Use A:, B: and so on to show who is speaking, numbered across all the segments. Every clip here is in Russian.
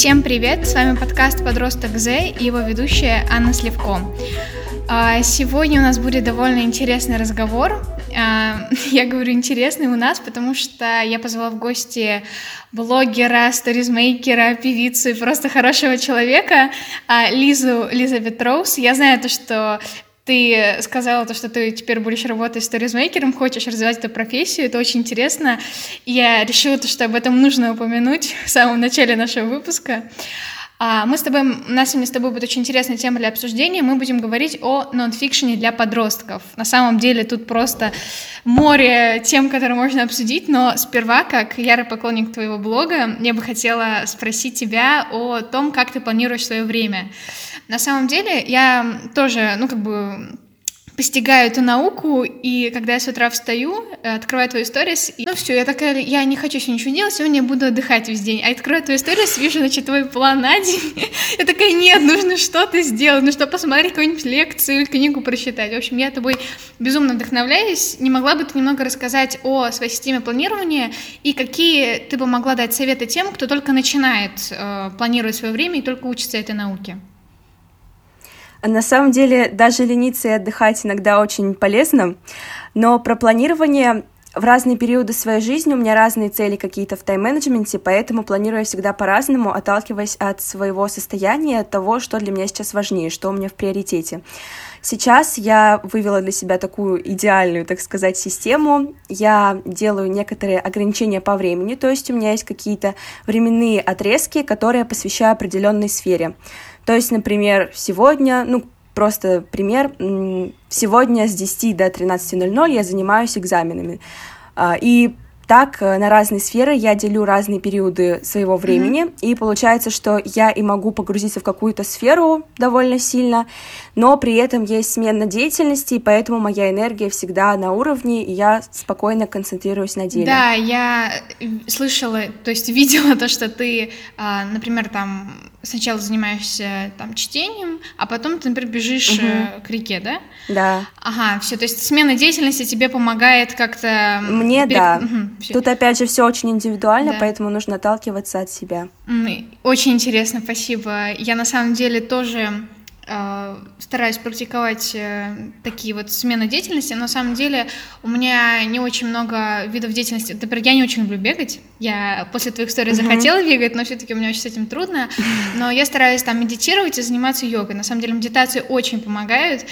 A: Всем привет! С вами подкаст «Подросток З» и его ведущая Анна Сливко. А, сегодня у нас будет довольно интересный разговор. А, я говорю интересный у нас, потому что я позвала в гости блогера, сторизмейкера, певицу и просто хорошего человека а, Лизу Элизабет Роуз. Я знаю то, что ты сказала то, что ты теперь будешь работать сторизмейкером, хочешь развивать эту профессию, это очень интересно. Я решила, то, что об этом нужно упомянуть в самом начале нашего выпуска. А, мы с тобой, у нас сегодня с тобой будет очень интересная тема для обсуждения. Мы будем говорить о нонфикшене для подростков. На самом деле тут просто море тем, которые можно обсудить, но сперва, как ярый поклонник твоего блога, я бы хотела спросить тебя о том, как ты планируешь свое время. На самом деле я тоже, ну как бы постигаю эту науку, и когда я с утра встаю, открываю твою сторис, и, ну все, я такая, я не хочу сегодня ничего делать, сегодня буду отдыхать весь день. А открываю твою сторис, вижу, значит, твой план на день. я такая, нет, нужно что-то сделать, нужно посмотреть какую-нибудь лекцию книгу прочитать. В общем, я тобой безумно вдохновляюсь. Не могла бы ты немного рассказать о своей системе планирования и какие ты бы могла дать советы тем, кто только начинает э, планировать свое время и только учится этой науке?
B: На самом деле, даже лениться и отдыхать иногда очень полезно, но про планирование в разные периоды своей жизни у меня разные цели какие-то в тайм-менеджменте, поэтому планирую всегда по-разному, отталкиваясь от своего состояния, от того, что для меня сейчас важнее, что у меня в приоритете. Сейчас я вывела для себя такую идеальную, так сказать, систему. Я делаю некоторые ограничения по времени, то есть у меня есть какие-то временные отрезки, которые я посвящаю определенной сфере. То есть, например, сегодня, ну, просто пример, сегодня с 10 до 13.00 я занимаюсь экзаменами. А, и так э, на разные сферы я делю разные периоды своего времени, mm-hmm. и получается, что я и могу погрузиться в какую-то сферу довольно сильно, но при этом есть смена деятельности, и поэтому моя энергия всегда на уровне, и я спокойно концентрируюсь на деле.
A: Да, я слышала, то есть видела то, что ты, а, например, там сначала занимаешься там чтением, а потом ты, например, бежишь угу. к реке, да?
B: Да.
A: Ага, все, то есть смена деятельности тебе помогает как-то.
B: Мне пере... да. Угу, Тут опять же все очень индивидуально, да. поэтому нужно отталкиваться от себя.
A: Очень интересно, спасибо. Я на самом деле тоже стараюсь практиковать э, такие вот смены деятельности, но на самом деле у меня не очень много видов деятельности. Например, я не очень люблю бегать. Я после твоих историй захотела бегать, но все-таки у меня очень с этим трудно. Но я стараюсь там медитировать и заниматься йогой. На самом деле медитации очень помогают.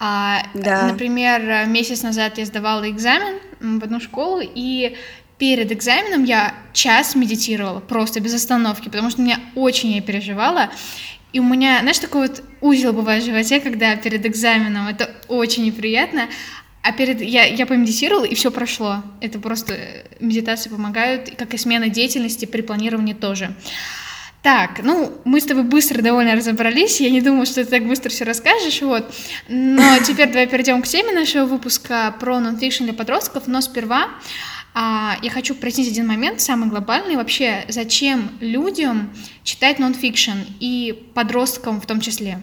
A: А, да. Например, месяц назад я сдавала экзамен в одну школу, и перед экзаменом я час медитировала, просто без остановки, потому что меня очень я переживала. И у меня, знаешь, такой вот узел бывает в животе, когда перед экзаменом, это очень неприятно, а перед я, я помедитировала, и все прошло. Это просто медитации помогают, как и смена деятельности при планировании тоже. Так, ну, мы с тобой быстро довольно разобрались. Я не думала, что ты так быстро все расскажешь, вот. Но теперь давай перейдем к теме нашего выпуска про нонфикшн для подростков. Но сперва а, я хочу прояснить один момент, самый глобальный. Вообще, зачем людям читать нонфикшн и подросткам в том числе?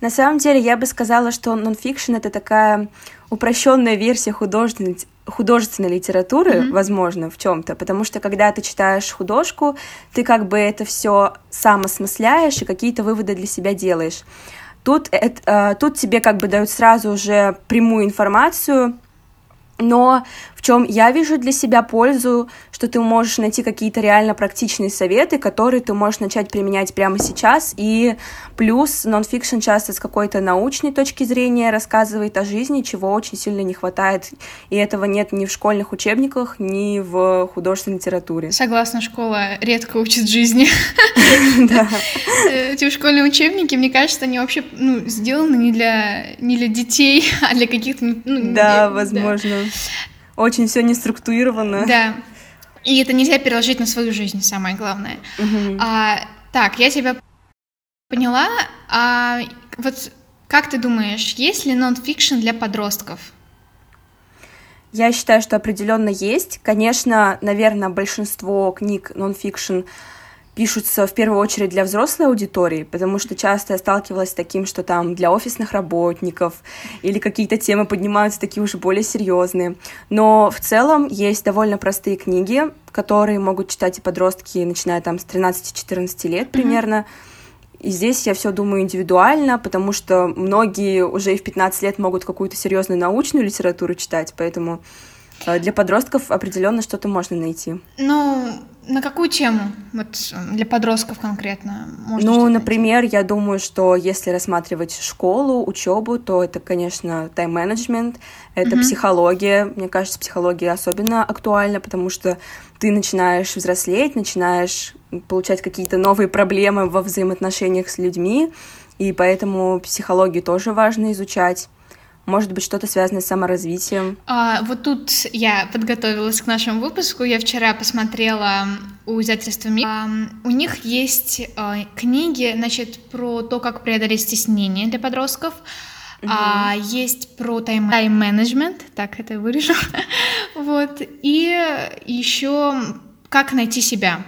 B: На самом деле, я бы сказала, что нонфикшн — это такая упрощенная версия художественной, художественной литературы, mm-hmm. возможно, в чем-то, потому что когда ты читаешь художку, ты как бы это все сам осмысляешь и какие-то выводы для себя делаешь. Тут, это, э, тут тебе как бы дают сразу уже прямую информацию, но в чем я вижу для себя пользу, что ты можешь найти какие-то реально практичные советы, которые ты можешь начать применять прямо сейчас, и плюс нонфикшн часто с какой-то научной точки зрения рассказывает о жизни, чего очень сильно не хватает, и этого нет ни в школьных учебниках, ни в художественной литературе.
A: Согласна, школа редко учит жизни. Эти школьные учебники, мне кажется, они вообще ну, сделаны не для, детей, а для каких-то...
B: Ну, да, возможно очень все не структурировано.
A: Да. И это нельзя переложить на свою жизнь, самое главное. Угу. А, так, я тебя поняла. А вот как ты думаешь, есть ли нон-фикшн для подростков?
B: Я считаю, что определенно есть. Конечно, наверное, большинство книг нон-фикшн пишутся в первую очередь для взрослой аудитории, потому что часто я сталкивалась с таким, что там для офисных работников или какие-то темы поднимаются такие уже более серьезные. Но в целом есть довольно простые книги, которые могут читать и подростки, начиная там с 13-14 лет примерно. Mm-hmm. И здесь я все думаю индивидуально, потому что многие уже и в 15 лет могут какую-то серьезную научную литературу читать, поэтому э, для подростков определенно что-то можно найти.
A: Ну, на какую тему? Вот для подростков конкретно?
B: Можно ну, например, я думаю, что если рассматривать школу, учебу, то это, конечно, тайм-менеджмент, это mm-hmm. психология. Мне кажется, психология особенно актуальна, потому что ты начинаешь взрослеть, начинаешь получать какие-то новые проблемы во взаимоотношениях с людьми, и поэтому психологию тоже важно изучать. Может быть, что-то связанное с саморазвитием?
A: А, вот тут я подготовилась к нашему выпуску. Я вчера посмотрела у издательства МИ. А, у них есть а, книги, значит, про то, как преодолеть стеснение для подростков. Uh-huh. А, есть про тайм-менеджмент, так это вырежу. вот. И еще как найти себя.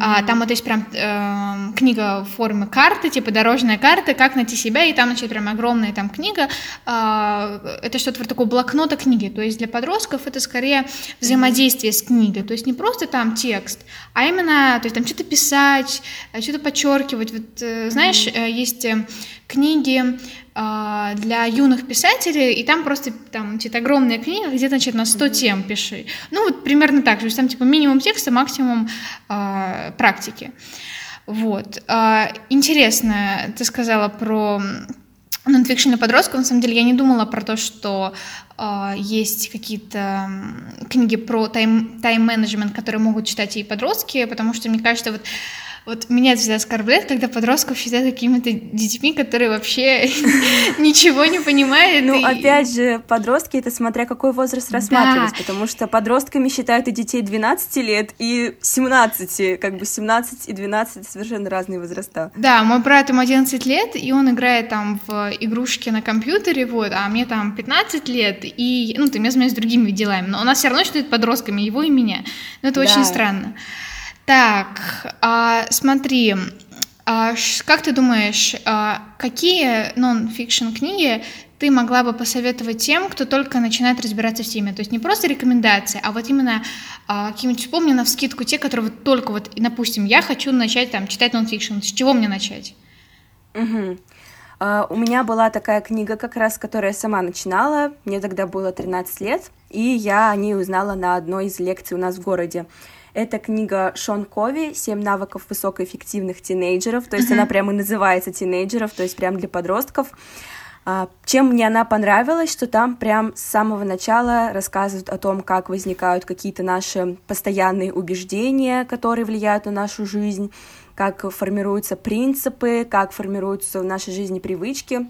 A: А, там вот есть прям э, книга в форме карты, типа дорожная карта, как найти себя, и там, значит, прям огромная там книга. Э, это что-то вроде такого блокнота книги. То есть для подростков это скорее взаимодействие с книгой. То есть не просто там текст, а именно, то есть там что-то писать, что-то подчеркивать. Вот э, знаешь, э, есть э, книги для юных писателей, и там просто там значит, огромная книга, где-то значит, на 100 тем пиши. Ну, вот примерно так же. То есть там типа минимум текста, максимум э, практики. Вот. Э, интересно, ты сказала про нонфикшн для подростков. На самом деле я не думала про то, что э, есть какие-то книги про тайм-менеджмент, тайм которые могут читать и подростки, потому что, мне кажется, вот вот меня всегда оскорбляет, когда подростков считают какими-то детьми, которые вообще ничего не понимают.
B: Ну, опять же, подростки это смотря какой возраст рассматривать, потому что подростками считают и детей 12 лет, и 17, как бы 17 и 12 совершенно разные возраста.
A: Да, мой брат ему 11 лет, и он играет там в игрушки на компьютере, вот, а мне там 15 лет, и, ну, ты меня занимаешься другими делами, но у нас все равно считают подростками, его и меня. Ну, это очень странно. Так, а, смотри, а, как ты думаешь, а, какие нон-фикшн книги ты могла бы посоветовать тем, кто только начинает разбираться в теме? То есть не просто рекомендации, а вот именно а, какие-нибудь, вспомни на вскидку те, которые вот только вот, допустим, я хочу начать там читать нон-фикшн, с чего мне начать?
B: Угу. Uh, у меня была такая книга, как раз, которую я сама начинала. Мне тогда было 13 лет, и я о ней узнала на одной из лекций у нас в городе. Это книга Шон Кови «Семь навыков высокоэффективных тинейджеров». То есть mm-hmm. она прямо и называется «Тинейджеров», то есть прям для подростков. А, чем мне она понравилась, что там прям с самого начала рассказывают о том, как возникают какие-то наши постоянные убеждения, которые влияют на нашу жизнь, как формируются принципы, как формируются в нашей жизни привычки.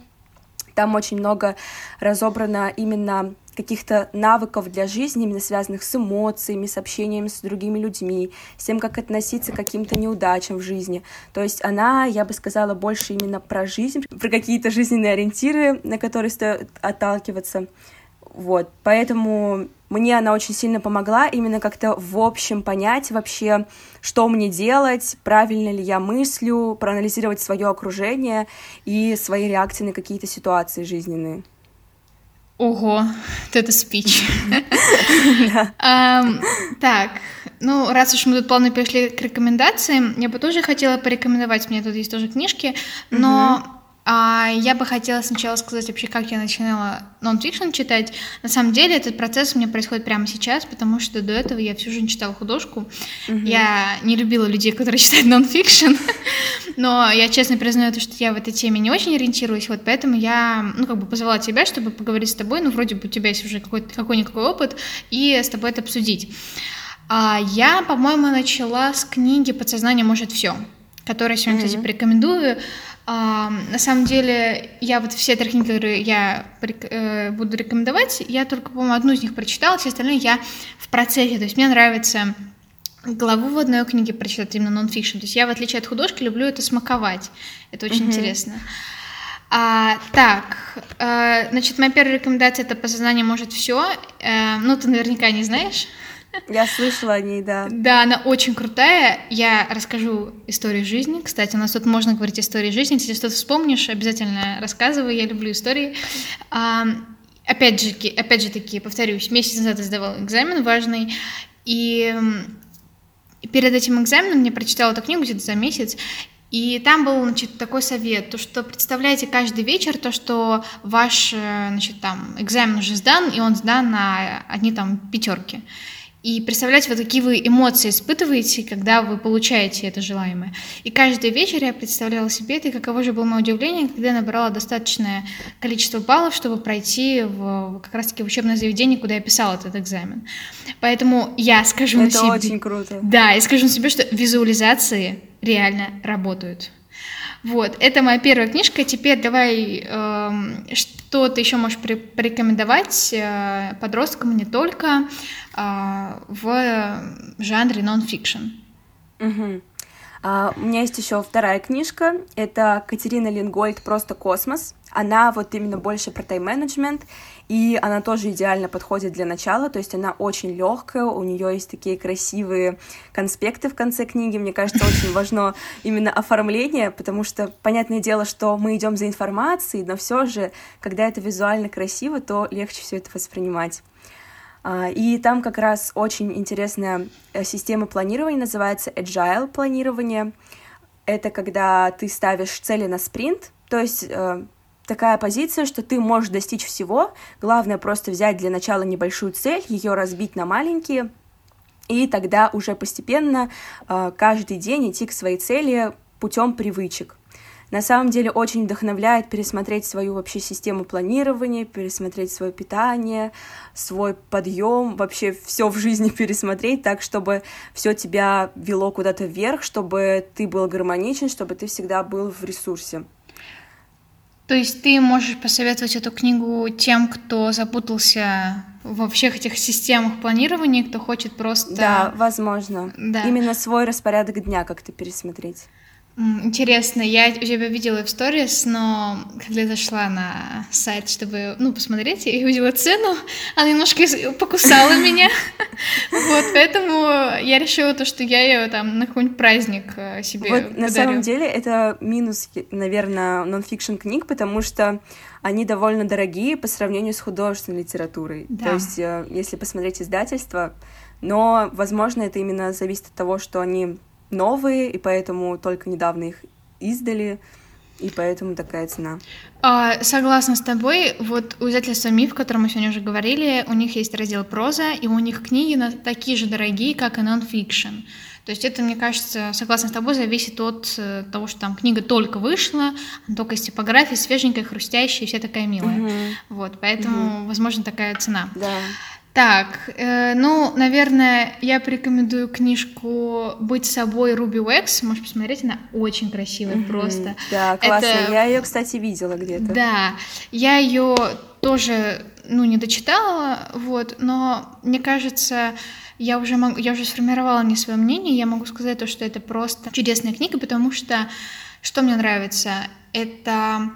B: Там очень много разобрано именно каких-то навыков для жизни, именно связанных с эмоциями, с общением с другими людьми, с тем, как относиться к каким-то неудачам в жизни. То есть она, я бы сказала, больше именно про жизнь, про какие-то жизненные ориентиры, на которые стоит отталкиваться. Вот, поэтому мне она очень сильно помогла именно как-то в общем понять вообще, что мне делать, правильно ли я мыслю, проанализировать свое окружение и свои реакции на какие-то ситуации жизненные.
A: Ого, это спич. Так, ну, раз уж мы тут плавно перешли к рекомендациям, я бы тоже хотела порекомендовать, меня тут есть тоже книжки, но а я бы хотела сначала сказать вообще, как я начинала нон-фикшн читать. На самом деле этот процесс у меня происходит прямо сейчас, потому что до этого я всю жизнь читала художку. Mm-hmm. Я не любила людей, которые читают нон-фикшн, но я честно признаю то, что я в этой теме не очень ориентируюсь, вот поэтому я, ну, как бы позвала тебя, чтобы поговорить с тобой, ну, вроде бы у тебя есть уже какой-то, какой-никакой опыт, и с тобой это обсудить. А я, по-моему, начала с книги «Подсознание может все», которую я сегодня, mm-hmm. кстати, порекомендую. А, на самом деле, я вот все три книги, которые я э, буду рекомендовать, я только, по-моему, одну из них прочитала, все остальные я в процессе. То есть мне нравится главу в одной книге прочитать именно нон-фикшн. То есть я, в отличие от художки, люблю это смаковать. Это очень mm-hmm. интересно. А, так, э, значит, моя первая рекомендация это «Подсознание может все». Э, ну, ты наверняка не знаешь.
B: Я слышала о ней, да.
A: Да, она очень крутая. Я расскажу историю жизни. Кстати, у нас тут можно говорить истории жизни. Если что-то вспомнишь, обязательно рассказывай. Я люблю истории. А, опять же, опять же таки, повторюсь, месяц назад я сдавала экзамен важный, и перед этим экзаменом я прочитала эту книгу где-то за месяц, и там был, значит, такой совет, то, что представляете каждый вечер то, что ваш, э, значит, там, экзамен уже сдан, и он сдан на одни там пятерки. И представляете, вот какие вы эмоции испытываете, когда вы получаете это желаемое. И каждый вечер я представляла себе это, и каково же было мое удивление, когда я набрала достаточное количество баллов, чтобы пройти в, как раз-таки в учебное заведение, куда я писала этот экзамен. Поэтому я скажу
B: это
A: себе...
B: Это очень круто.
A: Да, я скажу себе, что визуализации реально работают. Вот, это моя первая книжка. Теперь давай, э, что ты еще можешь порекомендовать э, подросткам не только э, в жанре нон-фикшн.
B: Угу. Uh, у меня есть еще вторая книжка. Это Катерина Лингольд «Просто космос». Она вот именно больше про тайм-менеджмент, и она тоже идеально подходит для начала, то есть она очень легкая, у нее есть такие красивые конспекты в конце книги. Мне кажется, очень важно именно оформление, потому что понятное дело, что мы идем за информацией, но все же, когда это визуально красиво, то легче все это воспринимать. А, и там как раз очень интересная э, система планирования, называется agile планирование. Это когда ты ставишь цели на спринт, то есть э, такая позиция, что ты можешь достичь всего. Главное просто взять для начала небольшую цель, ее разбить на маленькие, и тогда уже постепенно э, каждый день идти к своей цели путем привычек. На самом деле очень вдохновляет пересмотреть свою вообще систему планирования, пересмотреть свое питание, свой подъем, вообще все в жизни пересмотреть так, чтобы все тебя вело куда-то вверх, чтобы ты был гармоничен, чтобы ты всегда был в ресурсе.
A: То есть ты можешь посоветовать эту книгу тем, кто запутался во всех этих системах планирования, кто хочет просто...
B: Да, возможно. Да. Именно свой распорядок дня как-то пересмотреть.
A: Интересно, я тебя видела в сторис, но когда я зашла на сайт, чтобы, ну, посмотреть, я увидела цену, она немножко покусала меня, вот, поэтому я решила то, что я ее там на какой-нибудь праздник э, себе Вот,
B: на самом деле, это минус, наверное, нонфикшн книг, потому что они довольно дорогие по сравнению с художественной литературой, да. то есть, э, если посмотреть издательство, но, возможно, это именно зависит от того, что они новые, и поэтому только недавно их издали, и поэтому такая цена.
A: А, согласна с тобой. Вот у издательства «Миф», о котором мы сегодня уже говорили, у них есть раздел «Проза», и у них книги такие же дорогие, как и нон-фикшн. То есть это, мне кажется, согласно с тобой, зависит от э, того, что там книга только вышла, только из типографии, свеженькая, хрустящая, вся такая милая. Угу. Вот, поэтому, угу. возможно, такая цена.
B: Да.
A: Так, э, ну, наверное, я порекомендую книжку «Быть собой» Руби Уэкс. Можешь посмотреть, она очень красивая mm-hmm. просто.
B: Да, классно. Это... Я ее, кстати, видела где-то.
A: Да, я ее тоже, ну, не дочитала, вот, но мне кажется, я уже могу, я уже сформировала не свое мнение, я могу сказать то, что это просто чудесная книга, потому что что мне нравится, это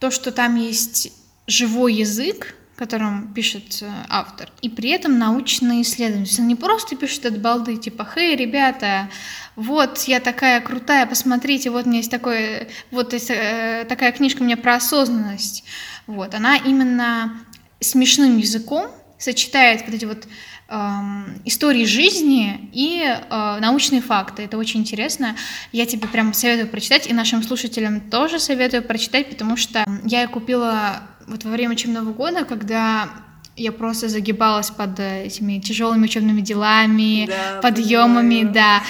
A: то, что там есть живой язык, которым пишет э, автор, и при этом научные исследования. То есть он не просто пишет от балды, типа, «Хей, ребята, вот я такая крутая, посмотрите, вот у меня есть такое, вот есть, э, такая книжка у меня про осознанность». Вот, она именно смешным языком сочетает вот эти вот эм, истории жизни и э, научные факты. Это очень интересно. Я тебе прям советую прочитать, и нашим слушателям тоже советую прочитать, потому что я купила вот во время учебного года, когда я просто загибалась под этими тяжелыми учебными делами, да, подъемами, понимаю. да.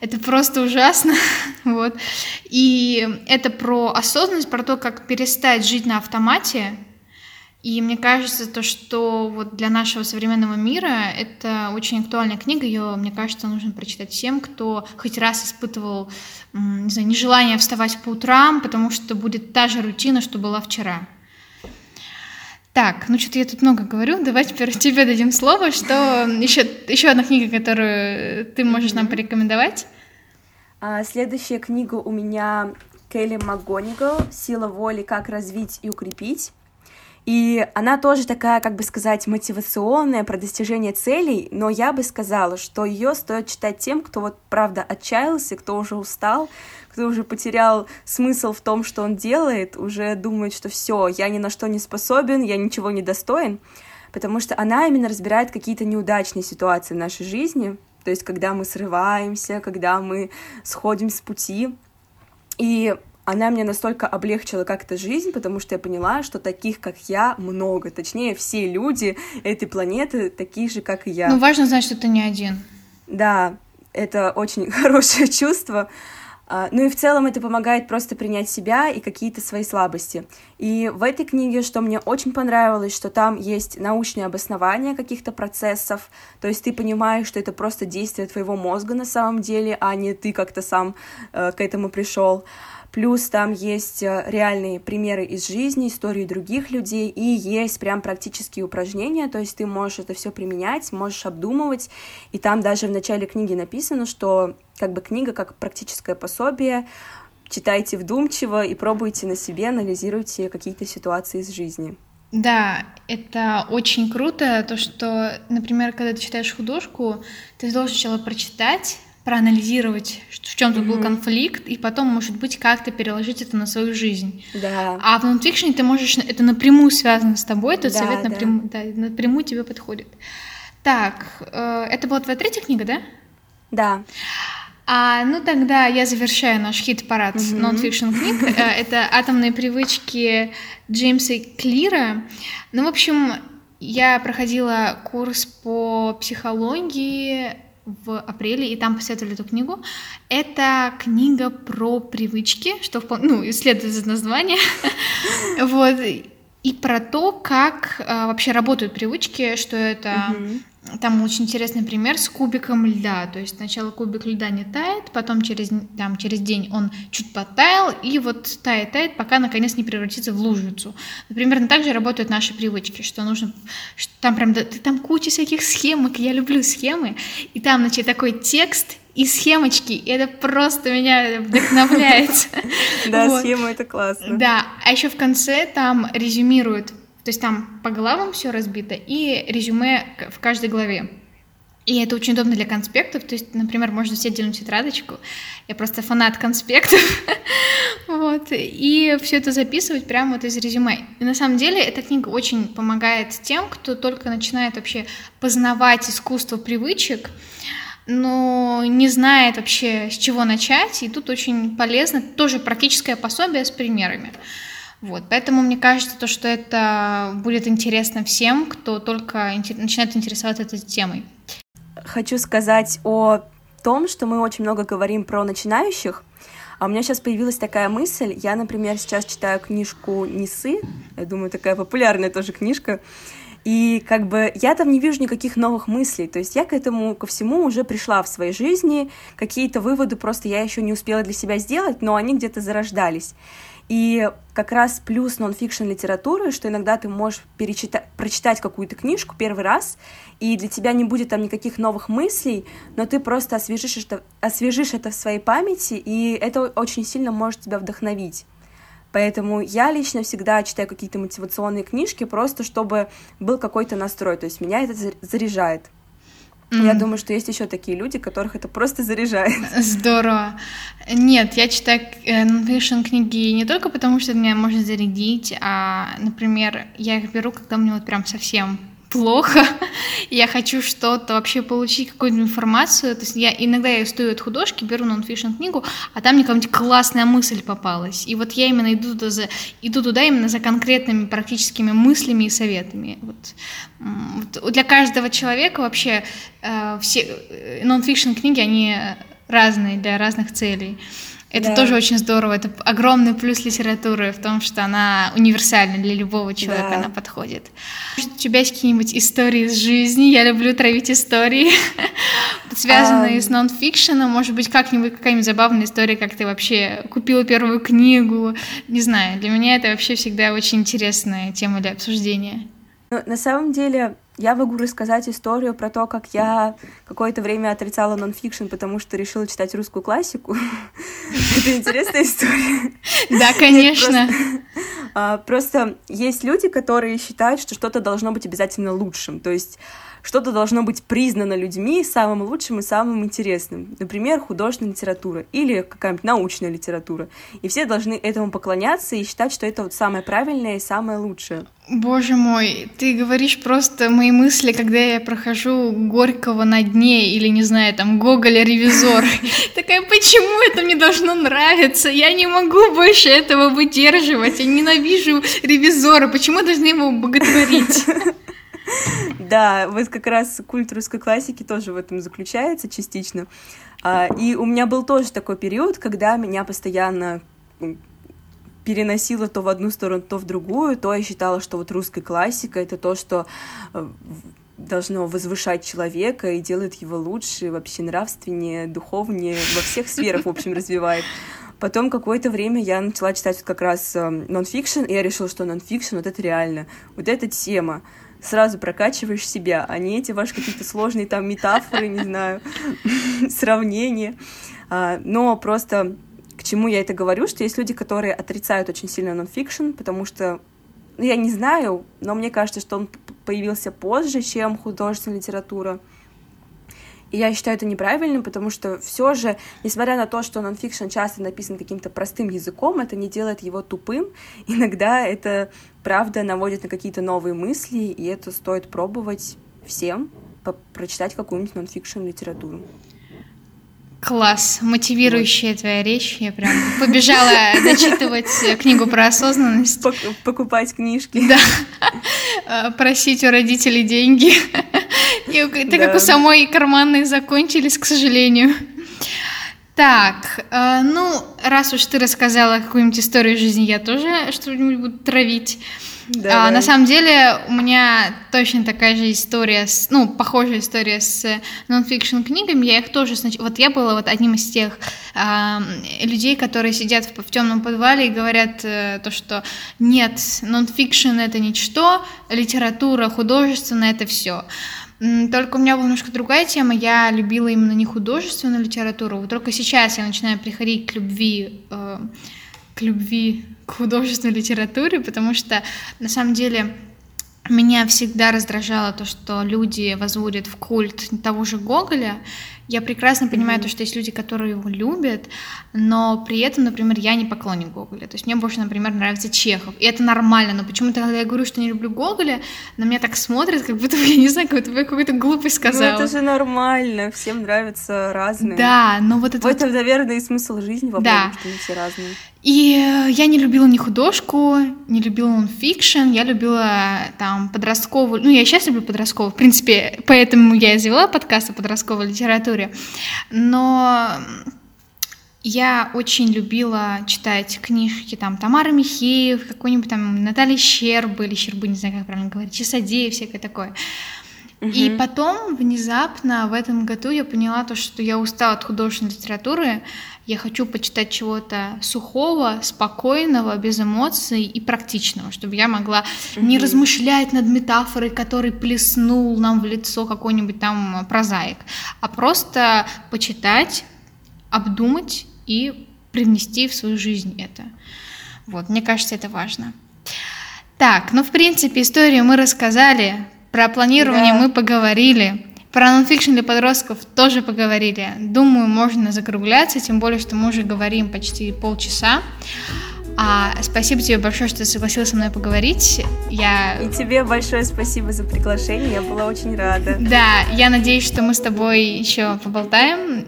A: Это просто ужасно, вот. И это про осознанность, про то, как перестать жить на автомате. И мне кажется, то, что вот для нашего современного мира это очень актуальная книга. Ее, мне кажется, нужно прочитать всем, кто хоть раз испытывал, не знаю, нежелание вставать по утрам, потому что будет та же рутина, что была вчера. Так, ну что-то я тут много говорю, давай теперь тебе дадим слово, что еще, еще одна книга, которую ты можешь нам порекомендовать.
B: А, следующая книга у меня Келли МакГонигал «Сила воли. Как развить и укрепить». И она тоже такая, как бы сказать, мотивационная про достижение целей, но я бы сказала, что ее стоит читать тем, кто вот правда отчаялся, кто уже устал, кто уже потерял смысл в том, что он делает, уже думает, что все, я ни на что не способен, я ничего не достоин, потому что она именно разбирает какие-то неудачные ситуации в нашей жизни, то есть когда мы срываемся, когда мы сходим с пути, и она мне настолько облегчила как-то жизнь, потому что я поняла, что таких, как я, много. Точнее, все люди этой планеты такие же, как и я.
A: Ну, важно знать, что ты не один.
B: Да, это очень хорошее чувство. А, ну и в целом это помогает просто принять себя и какие-то свои слабости. И в этой книге, что мне очень понравилось, что там есть научное обоснование каких-то процессов, то есть ты понимаешь, что это просто действие твоего мозга на самом деле, а не ты как-то сам э, к этому пришел. Плюс там есть э, реальные примеры из жизни, истории других людей, и есть прям практические упражнения, то есть ты можешь это все применять, можешь обдумывать, и там даже в начале книги написано, что как бы книга как практическое пособие, читайте вдумчиво и пробуйте на себе, анализируйте какие-то ситуации из жизни.
A: Да, это очень круто, то, что, например, когда ты читаешь художку, ты должен сначала прочитать, проанализировать, в чем тут mm-hmm. был конфликт, и потом, может быть, как-то переложить это на свою жизнь.
B: Да.
A: А в нонфикшене ты можешь, это напрямую связано с тобой, этот да, совет напрямую, да. Да, напрямую тебе подходит. Так, э, это была твоя третья книга, да?
B: Да.
A: А, ну тогда я завершаю наш хит-парад mm-hmm. нон-фикшн книг. Э, это «Атомные привычки» Джеймса Клира. Ну, в общем, я проходила курс по психологии в апреле, и там посоветовали эту книгу. Это книга про привычки, что ну, исследует из названия. вот. И про то, как э, вообще работают привычки, что это там очень интересный пример с кубиком льда. То есть сначала кубик льда не тает, потом через, там, через день он чуть подтаял, и вот тает, тает, пока наконец не превратится в лужицу. Примерно так же работают наши привычки, что нужно... Что там прям там куча всяких схемок, я люблю схемы, и там, значит, такой текст, и схемочки, и это просто меня вдохновляет.
B: Да, схема это классно.
A: Да, а еще в конце там резюмируют то есть там по главам все разбито и резюме в каждой главе. И это очень удобно для конспектов. То есть, например, можно взять отдельную тетрадочку. Я просто фанат конспектов. вот. И все это записывать прямо вот из резюме. И на самом деле эта книга очень помогает тем, кто только начинает вообще познавать искусство привычек, но не знает вообще, с чего начать. И тут очень полезно тоже практическое пособие с примерами. Вот, поэтому мне кажется, то, что это будет интересно всем, кто только начинает интересоваться этой темой.
B: Хочу сказать о том, что мы очень много говорим про начинающих, а у меня сейчас появилась такая мысль. Я, например, сейчас читаю книжку Несы. Я думаю, такая популярная тоже книжка. И как бы я там не вижу никаких новых мыслей. То есть я к этому, ко всему уже пришла в своей жизни. Какие-то выводы просто я еще не успела для себя сделать, но они где-то зарождались. И как раз плюс нон-фикшн литературы, что иногда ты можешь перечитать, прочитать какую-то книжку первый раз, и для тебя не будет там никаких новых мыслей, но ты просто освежишь это, освежишь это в своей памяти, и это очень сильно может тебя вдохновить. Поэтому я лично всегда читаю какие-то мотивационные книжки, просто чтобы был какой-то настрой, то есть меня это заряжает. Mm. Я думаю, что есть еще такие люди, которых это просто заряжает.
A: Здорово. Нет, я читаю нонфикшн э, книги не только потому, что меня можно зарядить, а, например, я их беру, когда мне вот прям совсем плохо, я хочу что-то вообще получить, какую-то информацию. То есть я иногда я стою от художки, беру нонфишн книгу, а там мне какая-нибудь классная мысль попалась. И вот я именно иду туда, за, иду туда именно за конкретными практическими мыслями и советами. Вот. Вот для каждого человека вообще э, все нонфишн книги, они разные для разных целей. Это да. тоже очень здорово. Это огромный плюс литературы в том, что она универсальна для любого человека, да. она подходит. у тебя есть какие-нибудь истории из жизни? Я люблю травить истории, связанные с нонфикшеном. Может быть, как-нибудь какая-нибудь забавная история, как ты вообще купила первую книгу. Не знаю, для меня это вообще всегда очень интересная тема для обсуждения.
B: Ну, на самом деле, я могу рассказать историю про то, как я какое-то время отрицала нонфикшн, потому что решила читать русскую классику. Это интересная история.
A: Да, конечно.
B: А, просто есть люди, которые считают, что что-то должно быть обязательно лучшим. То есть что-то должно быть признано людьми самым лучшим и самым интересным. Например, художественная литература или какая-нибудь научная литература. И все должны этому поклоняться и считать, что это вот самое правильное и самое лучшее.
A: Боже мой, ты говоришь просто мои мысли, когда я прохожу Горького на дне или, не знаю, там, Гоголя ревизор. Такая, почему это мне должно нравиться? Я не могу больше этого выдерживать. Я ненавижу ревизора. Почему должны его боготворить?
B: Да, вот как раз культ русской классики тоже в этом заключается частично. А, и у меня был тоже такой период, когда меня постоянно переносило то в одну сторону, то в другую, то я считала, что вот русская классика — это то, что э, должно возвышать человека и делает его лучше, вообще нравственнее, духовнее, во всех сферах, в общем, развивает. Потом какое-то время я начала читать как раз нонфикшн, э, и я решила, что нонфикшн — вот это реально, вот эта тема сразу прокачиваешь себя, а не эти ваши какие-то сложные там метафоры, не знаю, сравнения. А, но просто к чему я это говорю, что есть люди, которые отрицают очень сильно нонфикшн, потому что, ну, я не знаю, но мне кажется, что он появился позже, чем художественная литература. И я считаю это неправильным, потому что все же, несмотря на то, что нонфикшн часто написан каким-то простым языком, это не делает его тупым. Иногда это правда наводит на какие-то новые мысли, и это стоит пробовать всем, прочитать какую-нибудь нонфикшн литературу.
A: Класс, мотивирующая вот. твоя речь. Я прям побежала дочитывать книгу про осознанность.
B: Покупать книжки.
A: Да. Э, просить у родителей деньги. И так как у самой карманные закончились, к сожалению. Так, э, ну, раз уж ты рассказала какую-нибудь историю жизни, я тоже что-нибудь буду травить. А, на самом деле у меня точно такая же история, с, ну, похожая история с нонфикшн книгами. Я их тоже снач... Вот я была вот одним из тех э, людей, которые сидят в, в темном подвале и говорят э, то, что нет, нонфикшн это ничто, литература художественная это все. Только у меня была немножко другая тема. Я любила именно не художественную литературу. Вот только сейчас я начинаю приходить к любви, э, к любви к художественной литературе, потому что на самом деле меня всегда раздражало то, что люди возводят в культ того же Гоголя, я прекрасно понимаю mm-hmm. то, что есть люди, которые его любят, но при этом, например, я не поклонник Гоголя. То есть мне больше, например, нравится Чехов. И это нормально, но почему-то, когда я говорю, что не люблю Гоголя, на меня так смотрят, как будто бы, я не знаю, как будто бы я какую-то глупость сказала.
B: Ну это же нормально, всем нравятся разные.
A: Да, но вот это...
B: В этом, вот... наверное, и смысл жизни во да. что мы все разные.
A: И э, я не любила ни художку, не любила нонфикшн, я любила там подростковую, ну я сейчас люблю подростковую, в принципе, поэтому я и завела подкаст о подростковой литературе, но я очень любила читать книжки там Тамары Михеев, какой-нибудь там Натальи Щербы, или Щербы, не знаю, как правильно говорить, Часодеев, всякое такое. И потом внезапно в этом году я поняла то, что я устала от художественной литературы, я хочу почитать чего-то сухого, спокойного, без эмоций и практичного, чтобы я могла mm-hmm. не размышлять над метафорой, который плеснул нам в лицо какой-нибудь там прозаик, а просто почитать, обдумать и привнести в свою жизнь это. Вот, мне кажется, это важно. Так, ну, в принципе, историю мы рассказали, про планирование да. мы поговорили. Про нонфикшн для подростков тоже поговорили. Думаю, можно закругляться, тем более, что мы уже говорим почти полчаса. А, спасибо тебе большое, что согласилась со мной поговорить. Я...
B: И тебе большое спасибо за приглашение, я была очень рада.
A: Да, я надеюсь, что мы с тобой еще поболтаем,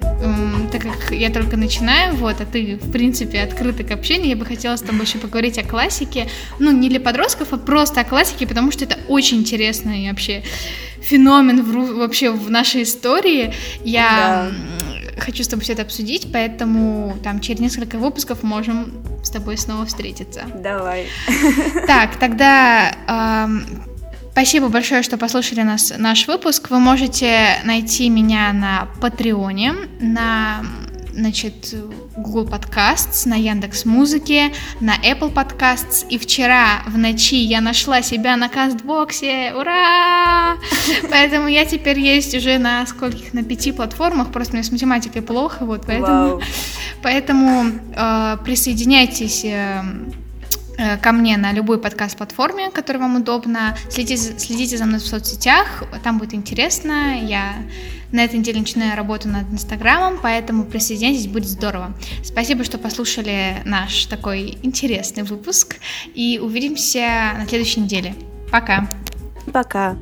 A: так как я только начинаю, вот, а ты, в принципе, открыта к общению. Я бы хотела с тобой еще поговорить о классике. Ну, не для подростков, а просто о классике, потому что это очень интересный вообще феномен в, вообще в нашей истории. Я да. Хочу с тобой все это обсудить, поэтому там через несколько выпусков можем с тобой снова встретиться.
B: Давай.
A: Так, тогда спасибо большое, что послушали нас, наш выпуск. Вы можете найти меня на Патреоне, на значит, Google Podcasts, на Яндекс Музыке, на Apple Podcasts. И вчера в ночи я нашла себя на Кастбоксе. Ура! Поэтому я теперь есть уже на скольких? На пяти платформах. Просто мне с математикой плохо, вот поэтому, поэтому э, присоединяйтесь. Э, э, ко мне на любой подкаст-платформе, которая вам удобна. Следите, следите за мной в соцсетях, там будет интересно. Я на этой неделе начинаю работу над Инстаграмом, поэтому присоединяйтесь, будет здорово. Спасибо, что послушали наш такой интересный выпуск, и увидимся на следующей неделе. Пока!
B: Пока!